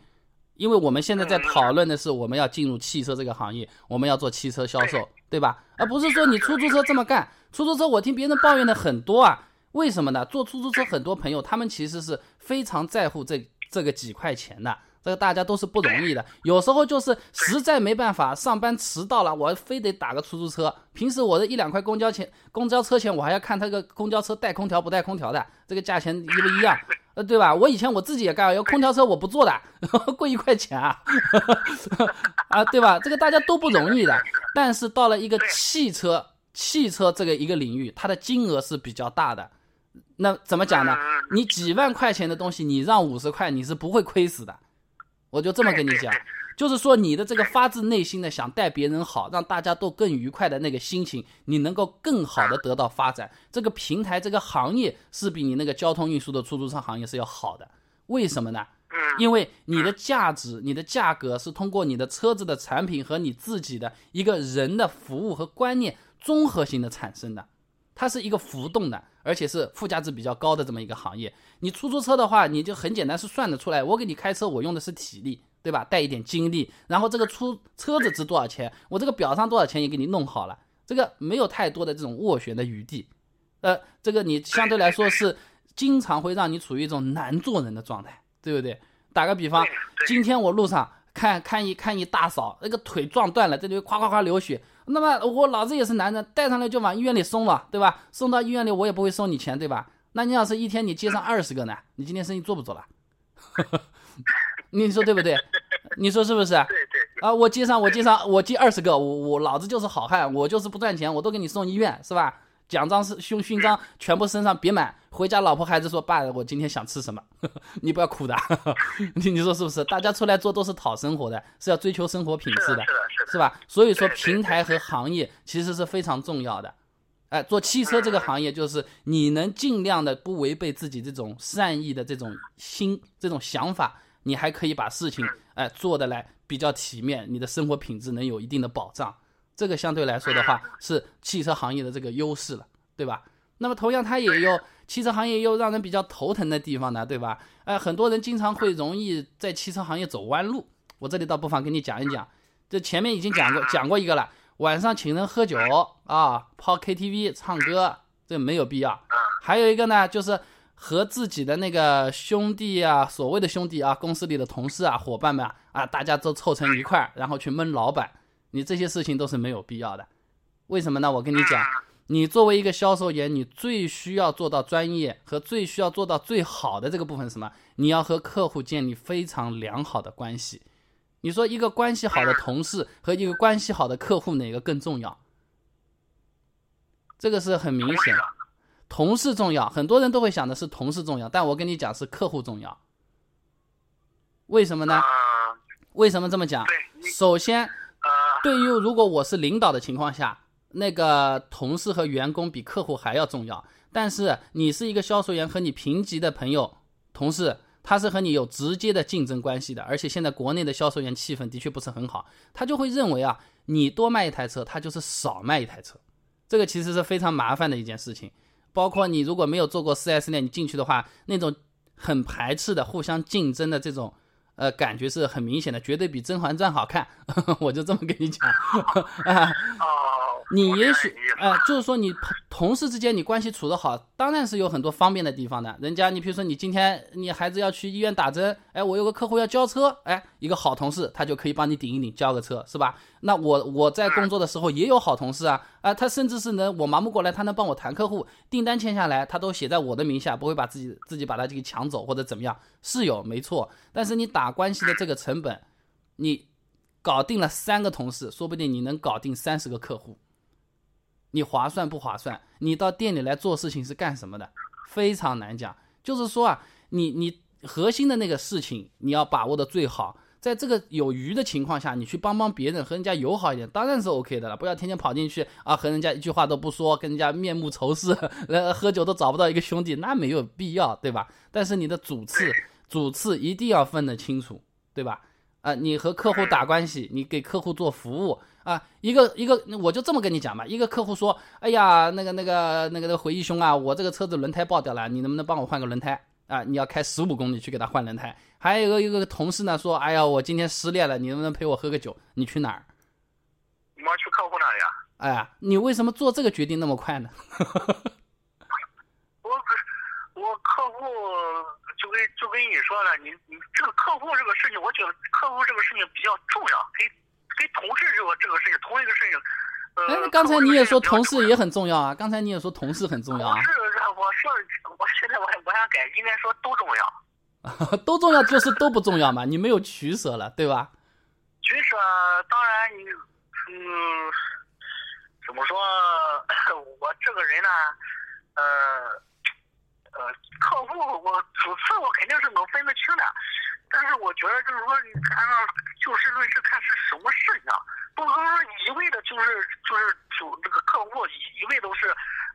因为我们现在在讨论的是我们要进入汽车这个行业，我们要做汽车销售。对吧？而不是说你出租车这么干，出租车我听别人抱怨的很多啊，为什么呢？坐出租车很多朋友他们其实是非常在乎这这个几块钱的。这个大家都是不容易的，有时候就是实在没办法，上班迟到了，我非得打个出租车。平时我的一两块公交钱、公交车钱，我还要看他个公交车带空调不带空调的，这个价钱一不一样，呃，对吧？我以前我自己也干，要空调车我不坐的，贵一块钱啊，啊，对吧？这个大家都不容易的。但是到了一个汽车，汽车这个一个领域，它的金额是比较大的。那怎么讲呢？你几万块钱的东西，你让五十块，你是不会亏死的。我就这么跟你讲，就是说你的这个发自内心的想带别人好，让大家都更愉快的那个心情，你能够更好的得到发展。这个平台这个行业是比你那个交通运输的出租车行业是要好的。为什么呢？因为你的价值、你的价格是通过你的车子的产品和你自己的一个人的服务和观念综合性的产生的，它是一个浮动的。而且是附加值比较高的这么一个行业。你出租车的话，你就很简单是算得出来。我给你开车，我用的是体力，对吧？带一点精力。然后这个出车子值多少钱，我这个表上多少钱也给你弄好了。这个没有太多的这种斡旋的余地。呃，这个你相对来说是经常会让你处于一种难做人的状态，对不对？打个比方，今天我路上看看一看一大嫂，那个腿撞断了，这里夸夸夸流血。那么我老子也是男人，带上来就往医院里送了，对吧？送到医院里我也不会收你钱，对吧？那你要是一天你接上 二十个呢？你今天生意做不做了？你说对不对？你说是不是？对对。啊，我接上我接上我接二十个，我我老子就是好汉，我就是不赚钱，我都给你送医院，是吧？奖章是勋勋章全部身上别满，回家老婆孩子说爸，我今天想吃什么？你不要哭的，你你说是不是？大家出来做都是讨生活的，是要追求生活品质的，是吧？所以说平台和行业其实是非常重要的。哎，做汽车这个行业就是你能尽量的不违背自己这种善意的这种心这种想法，你还可以把事情哎做的来比较体面，你的生活品质能有一定的保障。这个相对来说的话，是汽车行业的这个优势了，对吧？那么同样，它也有汽车行业又让人比较头疼的地方呢，对吧？呃，很多人经常会容易在汽车行业走弯路。我这里倒不妨跟你讲一讲，这前面已经讲过讲过一个了，晚上请人喝酒啊，泡 KTV 唱歌，这没有必要。还有一个呢，就是和自己的那个兄弟啊，所谓的兄弟啊，公司里的同事啊，伙伴们啊，大家都凑成一块儿，然后去闷老板。你这些事情都是没有必要的，为什么呢？我跟你讲，你作为一个销售员，你最需要做到专业和最需要做到最好的这个部分是什么？你要和客户建立非常良好的关系。你说一个关系好的同事和一个关系好的客户哪个更重要？这个是很明显，同事重要。很多人都会想的是同事重要，但我跟你讲是客户重要。为什么呢？为什么这么讲？首先。对于如果我是领导的情况下，那个同事和员工比客户还要重要。但是你是一个销售员，和你平级的朋友、同事，他是和你有直接的竞争关系的。而且现在国内的销售员气氛的确不是很好，他就会认为啊，你多卖一台车，他就是少卖一台车。这个其实是非常麻烦的一件事情。包括你如果没有做过 4S 店，你进去的话，那种很排斥的、互相竞争的这种。呃，感觉是很明显的，绝对比《甄嬛传》好看，我就这么跟你讲。啊，你也许，呃，就是说你同事之间你关系处得好，当然是有很多方便的地方的。人家，你比如说你今天你孩子要去医院打针，哎，我有个客户要交车，哎，一个好同事他就可以帮你顶一顶，交个车，是吧？那我我在工作的时候也有好同事啊，啊，他甚至是能我忙不过来，他能帮我谈客户，订单签下来，他都写在我的名下，不会把自己自己把他这个抢走或者怎么样，是有没错。但是你打关系的这个成本，你搞定了三个同事，说不定你能搞定三十个客户，你划算不划算？你到店里来做事情是干什么的？非常难讲。就是说啊，你你核心的那个事情你要把握的最好。在这个有余的情况下，你去帮帮别人，和人家友好一点，当然是 OK 的了。不要天天跑进去啊，和人家一句话都不说，跟人家面目仇视，呃，喝酒都找不到一个兄弟，那没有必要，对吧？但是你的主次，主次一定要分得清楚，对吧？啊，你和客户打关系，你给客户做服务啊，一个一个，我就这么跟你讲吧。一个客户说，哎呀，那个那个那个那个回忆兄啊，我这个车子轮胎爆掉了，你能不能帮我换个轮胎？啊，你要开十五公里去给他换轮胎。还有一个一个同事呢，说，哎呀，我今天失恋了，你能不能陪我喝个酒？你去哪儿？我去客户那里啊。哎呀，你为什么做这个决定那么快呢？我我客户就跟就跟你说了，你你这个客户这个事情，我觉得客户这个事情比较重要，跟跟同事这个这个事情，同一个事情。哎，那刚才你也说同事也很重要啊，刚才你也说同事很重要啊。是，我说我现在我我想改，应该说都重要。都重要就是都不重要嘛，你没有取舍了，对吧？取舍，当然你嗯，怎么说？我这个人呢，呃呃，客户我主次我肯定是能分得清的，但是我觉得就是说，你按照就事论事看是什么事情。不能说一味的，就是就是主这个客户一味都是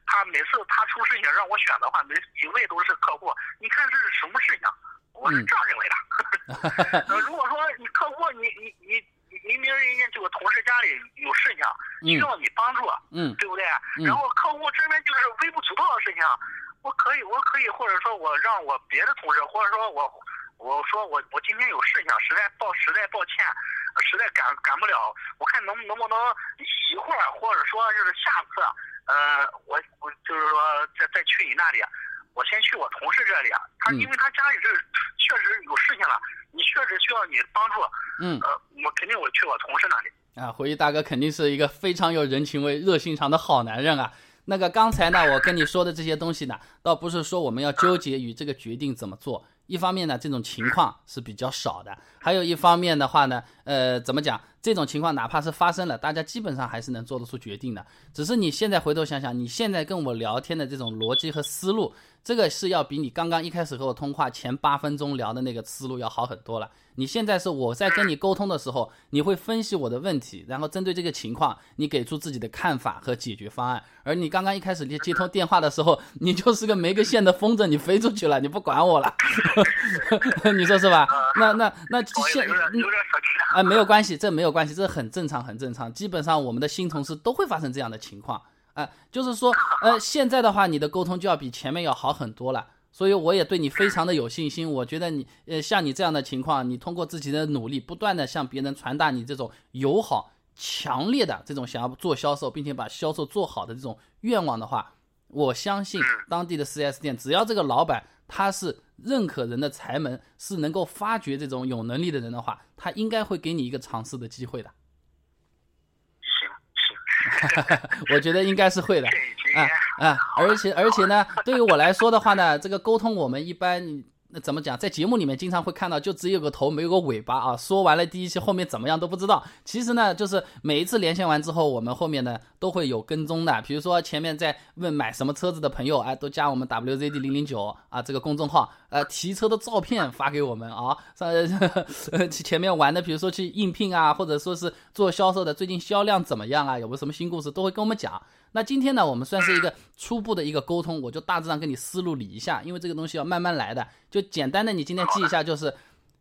他每次他出事情让我选的话，每一味都是客户。你看这是什么事情？我是这样认为的。呃，如果说你客户你你你明明人家这个同事家里有事情需要你帮助，嗯，对不对？然后客户这边就是微不足道的事情，我可以我可以或者说我让我别的同事，或者说我我说我我今天有事情，实在抱实在抱歉。实在赶赶不了，我看能能不能一会儿，或者说就是下次，呃，我我就是说再再去你那里，我先去我同事这里，他因为他家里这确实有事情了，你确实需要你帮助，嗯，呃，我肯定我去我同事那里。啊，回忆大哥肯定是一个非常有人情味、热心肠的好男人啊。那个刚才呢，我跟你说的这些东西呢，倒不是说我们要纠结于这个决定怎么做。一方面呢，这种情况是比较少的；还有一方面的话呢，呃，怎么讲？这种情况哪怕是发生了，大家基本上还是能做得出决定的。只是你现在回头想想，你现在跟我聊天的这种逻辑和思路，这个是要比你刚刚一开始和我通话前八分钟聊的那个思路要好很多了。你现在是我在跟你沟通的时候，你会分析我的问题，然后针对这个情况，你给出自己的看法和解决方案。而你刚刚一开始接接通电话的时候，你就是个没个线的风筝，你飞出去了，你不管我了，你说是吧？那那那现啊没有关系，这没有关系，这很正常，很正常。基本上我们的新同事都会发生这样的情况，啊，就是说，呃，现在的话，你的沟通就要比前面要好很多了。所以我也对你非常的有信心。我觉得你，呃，像你这样的情况，你通过自己的努力，不断的向别人传达你这种友好、强烈的这种想要做销售，并且把销售做好的这种愿望的话，我相信当地的 4S 店，只要这个老板他是认可人的才能，是能够发掘这种有能力的人的话，他应该会给你一个尝试的机会的。我觉得应该是会的，啊啊，而且而且呢，对于我来说的话呢，这个沟通我们一般。那怎么讲？在节目里面经常会看到，就只有个头没有个尾巴啊！说完了第一期，后面怎么样都不知道。其实呢，就是每一次连线完之后，我们后面呢都会有跟踪的。比如说前面在问买什么车子的朋友，哎，都加我们 WZD 零零九啊这个公众号，呃，提车的照片发给我们啊。上 前面玩的，比如说去应聘啊，或者说是做销售的，最近销量怎么样啊？有没有什么新故事，都会跟我们讲。那今天呢，我们算是一个初步的一个沟通，我就大致上跟你思路理一下，因为这个东西要慢慢来的，就简单的你今天记一下，就是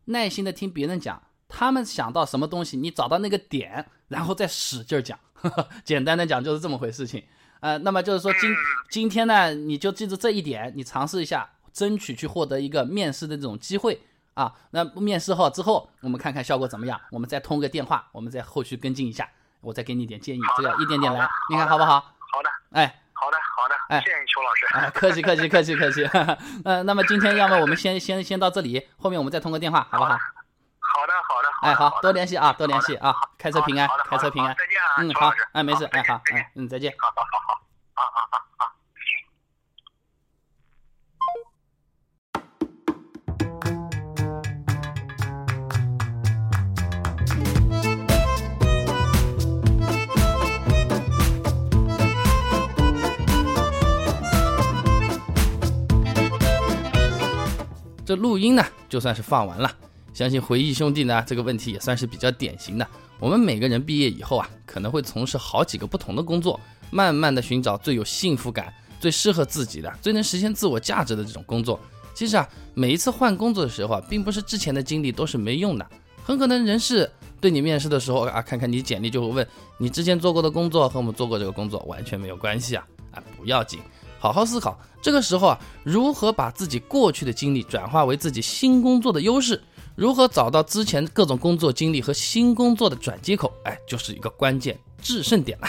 耐心的听别人讲，他们想到什么东西，你找到那个点，然后再使劲讲。简单的讲就是这么回事情。呃，那么就是说今今天呢，你就记住这一点，你尝试一下，争取去获得一个面试的这种机会啊。那面试后之后，我们看看效果怎么样，我们再通个电话，我们再后续跟进一下，我再给你点建议，这个一点点来，你看好不好？哎，好的，好的，哎，谢谢邱老师，哎，客气，客气，客气，客气。呃，那么今天要么我们先先先到这里，后面我们再通个电话，好不好？好的，好的，哎，好多联系啊，多联系啊，开车平安，开车平安，再见啊，嗯，好，哎，没事，哎，好，哎，嗯，再见。好好好好，啊啊啊这录音呢，就算是放完了。相信回忆兄弟呢，这个问题也算是比较典型的。我们每个人毕业以后啊，可能会从事好几个不同的工作，慢慢的寻找最有幸福感、最适合自己的、最能实现自我价值的这种工作。其实啊，每一次换工作的时候啊，并不是之前的经历都是没用的。很可能人事对你面试的时候啊，看看你简历就会问你之前做过的工作和我们做过这个工作完全没有关系啊啊，不要紧。好好思考，这个时候啊，如何把自己过去的经历转化为自己新工作的优势？如何找到之前各种工作经历和新工作的转接口？哎，就是一个关键制胜点了。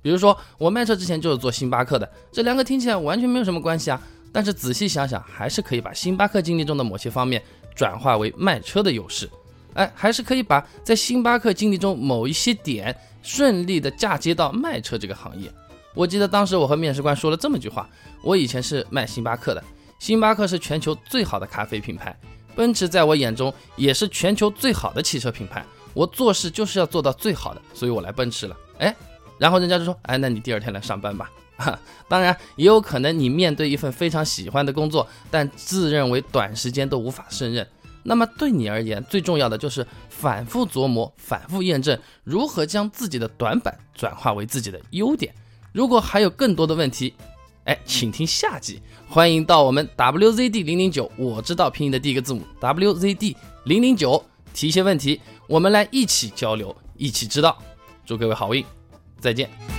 比如说我卖车之前就是做星巴克的，这两个听起来完全没有什么关系啊。但是仔细想想，还是可以把星巴克经历中的某些方面转化为卖车的优势。哎，还是可以把在星巴克经历中某一些点顺利的嫁接到卖车这个行业。我记得当时我和面试官说了这么句话：我以前是卖星巴克的，星巴克是全球最好的咖啡品牌，奔驰在我眼中也是全球最好的汽车品牌。我做事就是要做到最好的，所以我来奔驰了。哎，然后人家就说：哎，那你第二天来上班吧。哈当然，也有可能你面对一份非常喜欢的工作，但自认为短时间都无法胜任。那么对你而言，最重要的就是反复琢磨、反复验证，如何将自己的短板转化为自己的优点。如果还有更多的问题，哎，请听下集。欢迎到我们 WZD 零零九，我知道拼音的第一个字母 WZD 零零九，提一些问题，我们来一起交流，一起知道。祝各位好运，再见。